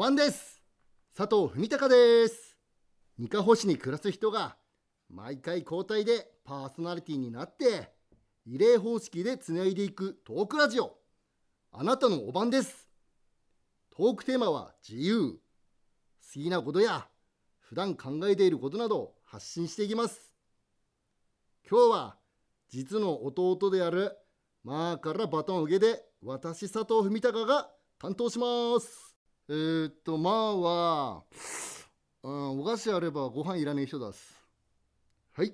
おばんです。佐藤文隆です。二カ星に暮らす人が毎回交代でパーソナリティになってリレー方式でつないでいくトークラジオ。あなたのおばんです。トークテーマは自由。好きなことや普段考えていることなど発信していきます。今日は実の弟であるまあからバトンを受けて私佐藤文隆が担当します。えー、っとまあは、うん、お菓子あればご飯いらねえ人だす。はい。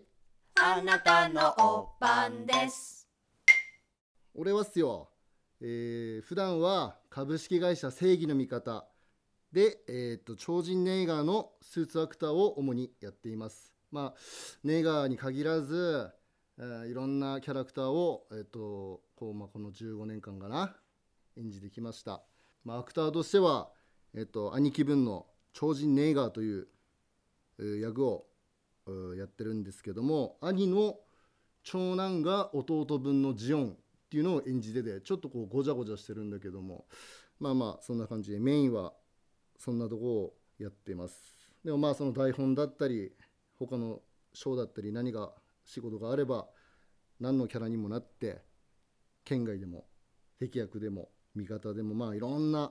あなたのおばんです。俺はっすよ。えー、普段は株式会社正義の味方。で、えーと、超人ネイガーのスーツアクターを主にやっています。まあ、ネイガーに限らず、えー、いろんなキャラクターを、えーとこうまあ、この15年間かな演じてきました。まあ、アクターとしては、えーと、兄貴分の超人ネイガーという、役をやってるんですけども兄の長男が弟分のジオンっていうのを演じててちょっとこうごちゃごちゃしてるんだけどもまあまあそんな感じでメインはそんなとこをやってます。でもまあその台本だったり他のショーだったり何が仕事があれば何のキャラにもなって県外でも敵役でも味方でもまあいろんな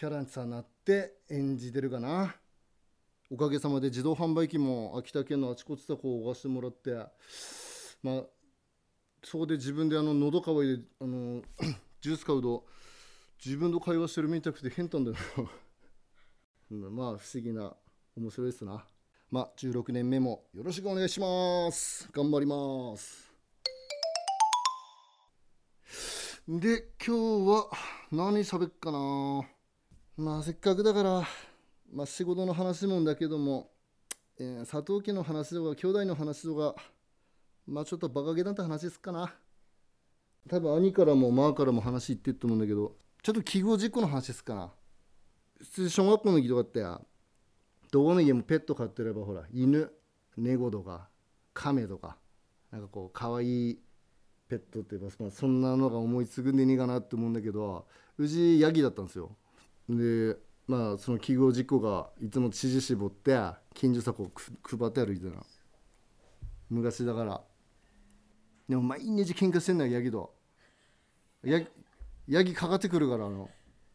キャラさなって演じてるかな。おかげさまで自動販売機も秋田県のあちこちさこう置かしてもらってまあそこで自分であの喉乾いであの ジュース買うと自分と会話してるみたくて変なんだよ。な まあ不思議な面白いですな。まあ16年目もよろしくお願いします。頑張ります。で今日は何喋っかな。まあせっかくだからまあ仕事の話もんだけども、えー、佐藤家の話とか兄弟の話とかまあちょっとバカげだった話ですかな。多分兄からもマーからも話言ってると思うんだけど、ちょっと記号事故の話ですかな。普通小学校の時とかってどこの家もペット飼ってればほら、犬、猫とか、亀とか、なんかこう、可愛いペットって言えば、まあ、そんなのが思いつくんでねえかなって思うんだけど、うちヤギだったんですよ。で、まあその記号事故がいつも知事絞って近所さこう配って歩いてな昔だから。でも毎日喧嘩してんだよヤギとヤヤギかかってくるからあの。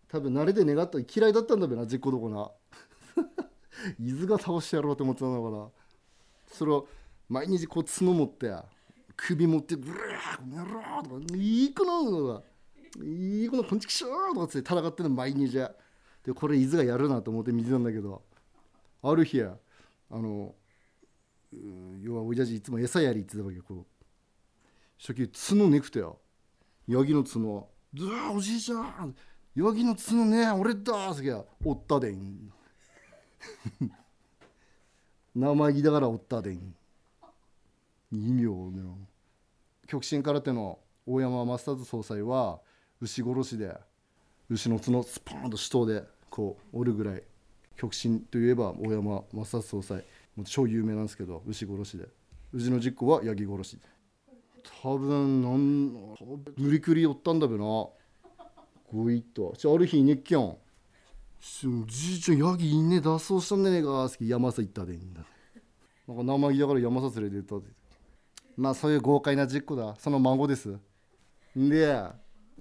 多分慣れで願った嫌いだったんだべな実行どこな。伊豆が倒してやろうと思ってたんだから。それを毎日こう角持って首持ってブラーやろうとかいい子なのいい子のこんちきしょーとかって戦ってんの毎日。やでこれ伊豆がやるなと思って見てたんだけどある日やあの要はおじゃじいつも餌やりって言ってたわけこう。初期角ねくてよ。ヤギの角。ずわおじいちゃん。ヤギの角ね俺だすげえおったでん。生意気だからおったでん。意味をね極真空手の大山マスターズ総裁は牛殺しで牛の角スポーンと死闘でこう折るぐらい極真といえば大山マスターズ総裁超有名なんですけど牛殺しで。牛の実行はヤギ殺し。多分なん無理くり寄ったんだべな。ごいっとある日にっきゃんじいちゃんヤギいね脱走したんじゃねえかすき。山さ行ったでいいんだなんか生意気だから山さ連れてったでまあそういう豪快な実行だ。その孫です。であ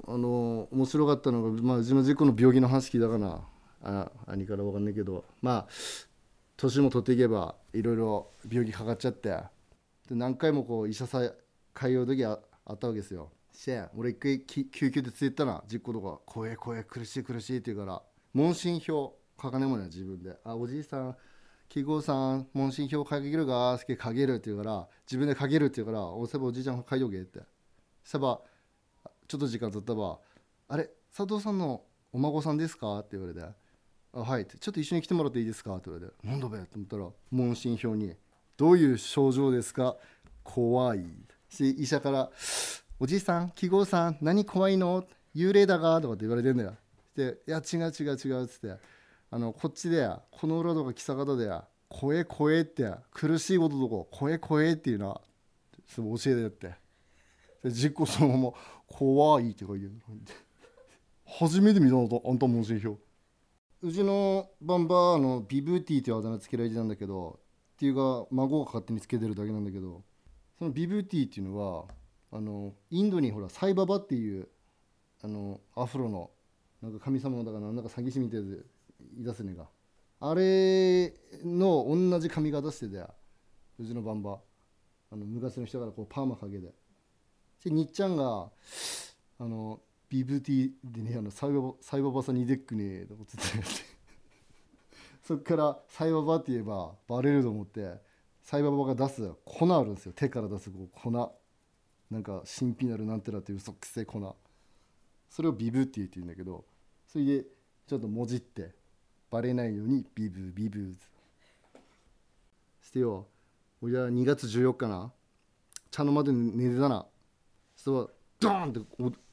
の面白かったのが、まあ、うちの実行の病気の話聞いたかな。あ兄から分かんないけど。まあ年も取っていけばいろいろ病気かかっちゃって。で何回もこう医者さえ通う時あったわけですよ。し俺一回救急でついたな。実行とか「怖え怖え苦しい苦しい」って言うから。問診票書かねえもんね自分で「あおじいさん記号さん問診票書けるか?」すけ書けるって言うから。自分で書けるって言うから「おせばおじいちゃん書いとけ」って。せばちょっと時間経ったば「あれ佐藤さんのお孫さんですか?」って言われて「あはい」「ちょっと一緒に来てもらっていいですか?」って言われて「なんだべ?」って思ったら問診票に「どういう症状ですか怖い」し医者から「おじいさん記号さん何怖いの幽霊だが?」とかって言われてんだよ。で「いや違う違う違う」っつってあのこっちでやこの裏とか木坂方でや「声声」って苦しいこととこ「声声」っていうのは教えてやってで実行そのまま「怖い」って書いてる初めて見たのとあんた問診票うちのバンバーのビブーティーというあだ名つけられてたんだけどっていうか孫が勝手につけてるだけなんだけどそのビブーティーっていうのはあのインドにほらサイババっていうあのアフロのなんか神様だからなんか詐欺師みたいで言い出すねが。あれの同じ髪型しててうちのバンバあの昔の人からこうパーマかけて。でにっちゃんがあのビブティでねあのサイババサイババさんにでっくねとかつって そっからサイババって言えばバレると思ってサイババが出す粉あるんですよ。手から出すこう粉なんか神秘なるなんてらって嘘くせえ粉それをビブって言って言うんだけどそれでちょっともじってバレないようにビブビブしてよ。俺は2月14日な。茶の間で寝てたな。そしたらドーンって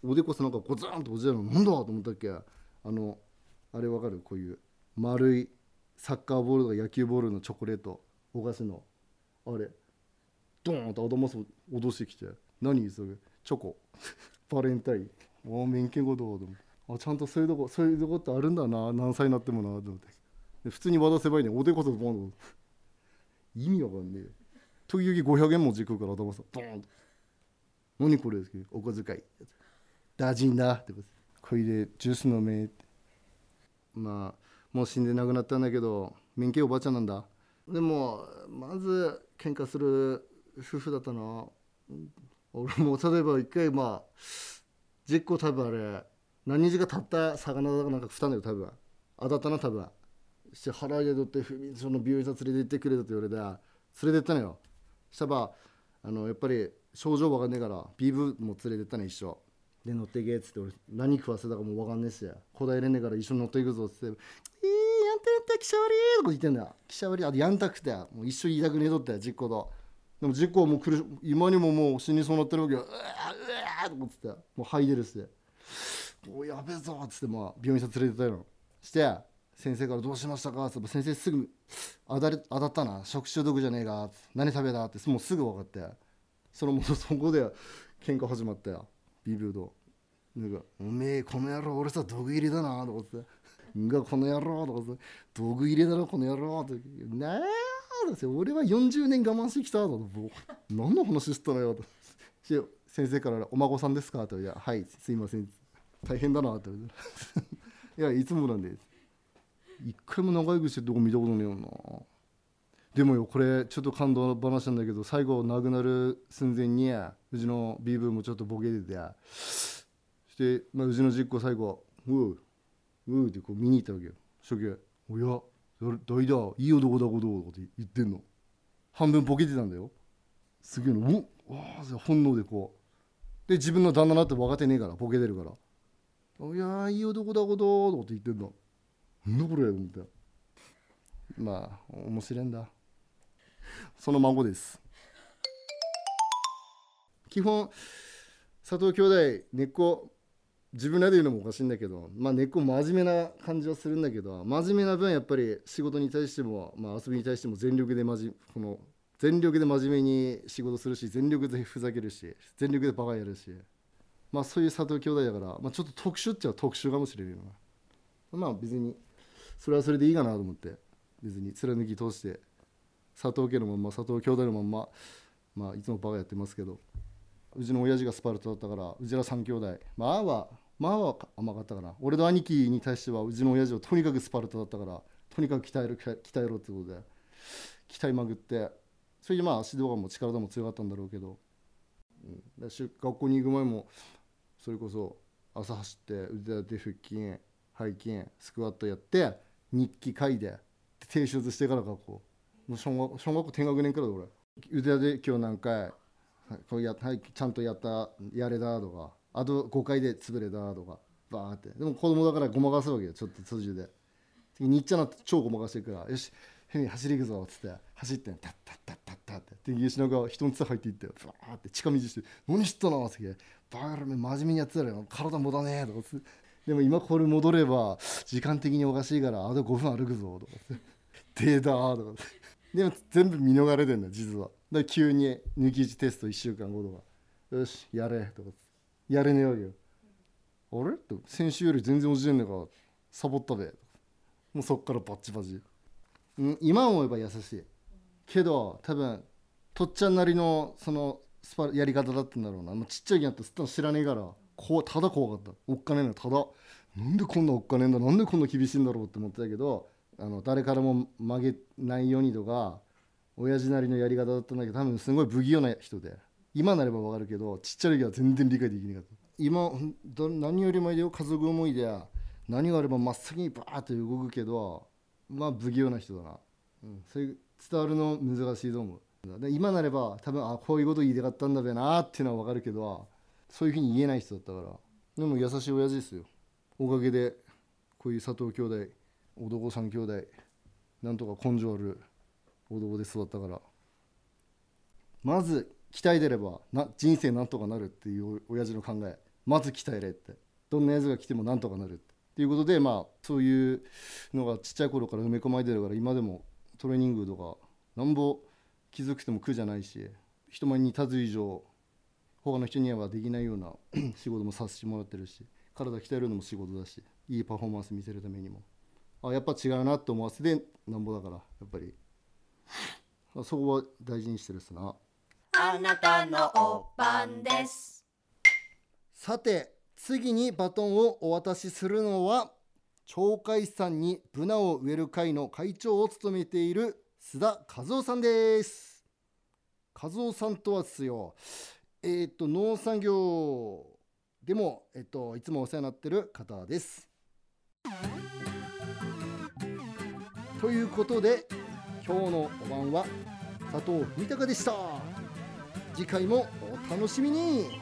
おおでこさなんかゴツンと落ちたのなんだと思ったっけ？あのあれわかる？こういう丸いサッカーボールとか野球ボールのチョコレートお菓子の。あれ。ドーンと頭す脅してきて。何それ？チョコ。バレンタイン。おお免許ごとあちゃんとそういうとこそういうとこってあるんだな。何歳になってもなと思って。で普通に渡せばいいねおでこそボンと意味わかんねえ。時々500円持ち行くから頭さドーンと何これ？お小遣い。大事だってこと。これでジュース飲めって。まあもう死んで亡くなったんだけど免許おばあちゃんなんだ。でもまず喧嘩する夫婦だったな俺も例えば一回まあ10個多分あれ何日か経った魚だかなんか食ったんだよ多分。当たったな多分。して腹で取ってその病院さん連れて行ってくれたって言われて連れてったのよ。したらあのやっぱり症状わかんねえからビブも連れてったね一緒。で乗っていけっつって俺何食わせたかもうわかんねえし答えれねえから一緒に乗っていくぞっつって「えー、やんたやったきしゃわり」とか言ってんだよ。きしゃわりあとやんたくてもう一緒言いたくねえとって実行と。でも実行はもう苦し今にももう死にそうなってるわけよ。うわうわとかっつってもう吐いてるっすおおやべえぞっつってまあ病院さ連れてたよして先生から「どうしましたか?」って先生すぐ当た当たったな。食中毒じゃねえか何食べたってもうすぐ分かって。そのもとそこで喧嘩始まったよビビるとなんか「おめえこの野郎俺さ毒入りだな」とかって「んがこの野郎」とかって「毒入りだろこの野郎」って「なあ」俺は40年我慢してきたと何の話したのよと先生から「お孫さんですか?」と「いやはいすいません」大変だなって。いやいつもなんで一回も長い口ってどこ見たことねえよなでもよこれちょっと感動話なんだけど最後亡くなる寸前にうちのビーブもちょっとボケててして、まあ、うちの実行最後「ううう」ってこう見に行ったわけよ。初期「おや誰だ？いい男だこと」って言ってんの。半分ボケてたんだよ。すげえのおわあ本能でこう。で自分の旦那だって分かってねえからボケてるから「いやいい男だこと」とかって言ってんの。なんだこれ？と思って。まあ面白いんだ。その孫です。基本佐藤兄弟根っこ自分らで言うのもおかしいんだけど、まあ、根っこ真面目な感じはするんだけど真面目な分やっぱり仕事に対しても、まあ、遊びに対しても全力でまじこの全力で真面目に仕事するし全力でふざけるし全力でバカやるし、まあ、そういう佐藤兄弟だから、まあ、ちょっと特殊っちゃ特殊かもしれないな。まあ別にそれはそれでいいかなと思って別に貫き通して佐藤家のまんま佐藤兄弟のまんままあいつもバカやってますけどうちの親父がスパルタだったからうちら3兄弟まあはまあは甘かったかな。俺の兄貴に対してはうちの親父はとにかくスパルタだったからとにかく鍛える鍛えろってことで鍛えまくってそれでまあ指導がも力でも強かったんだろうけど、うん、学校に行く前もそれこそ朝走って腕立て腹筋背筋スクワットやって日記書いて提出してから学校。小学小学校低学年から俺。腕立て今日何回こうや、はい、ちゃんとやったやれだとかあと5回で潰れたとかバーって。でも子供だからごまかすわけよちょっと途中で。日ちゃなって超ごまかしてるからよしヘミ走り行くぞっつって走ってタッタッタッタッタッって。で吉永が人のつ入っていってバーって近道して「何知ったの?」って。バーラめ真面目にやってたら体もたねえとかでも今これ戻れば時間的におかしいからあと5分歩くぞとかデータとかでも全部見逃れてんだ実は。だ急に抜き打ちテスト1週間後とか。よしやれとかやれねえわけよ。あれ？って先週より全然落ちてんねえかサボったべ。もうそっからバッチバチ、うん、今思えば優しい。けど多分とっちゃんなりのそのスパやり方だったんだろうな。もうちっちゃい時になったの知らねえからこうただ怖かった。おっかねえのただ。なんでこんなおっかねえんだなんでこんな厳しいんだろうって思ってたけどあの誰からも曲げないようにとか親父なりのやり方だったんだけど多分すごい不器用な人で今なればわかるけどちっちゃい時は全然理解できなかった。今何よりもいいよ家族思いで何があれば真っ先にバーって動くけどまあ不器用な人だな、うん、それ伝わるの難しいと思う。今なれば多分あこういうこと言いたかったんだべなっていうのは分かるけどそういうふうに言えない人だったから。でも優しい親父ですよ。おかげでこういう佐藤兄弟男三兄弟なんとか根性ある男で育ったから。まず鍛えてればな人生なんとかなるっていう親父の考え。まず鍛えれって。どんなやつが来てもなんとかなるっていうことでまあそういうのがちっちゃい頃から埋め込まれてるから今でもトレーニングとかなんぼ気づくても苦じゃないし人前に立つ以上他の人にはできないような 仕事もさせてもらってるし体鍛えるのも仕事だしいいパフォーマンス見せるためにも。あやっぱ違うなって思わせてなんぼだからやっぱり。あそこは大事にしてるっすな。あなたのおばんです。さて次にバトンをお渡しするのは鳥海山にブナを植える会の会長を務めている須田和夫さんです。和夫さんとはですよ。えっ、と農産業。でも、えっと、いつもお世話になってる方ですということで今日のお晩は佐藤文隆でした。次回もお楽しみに。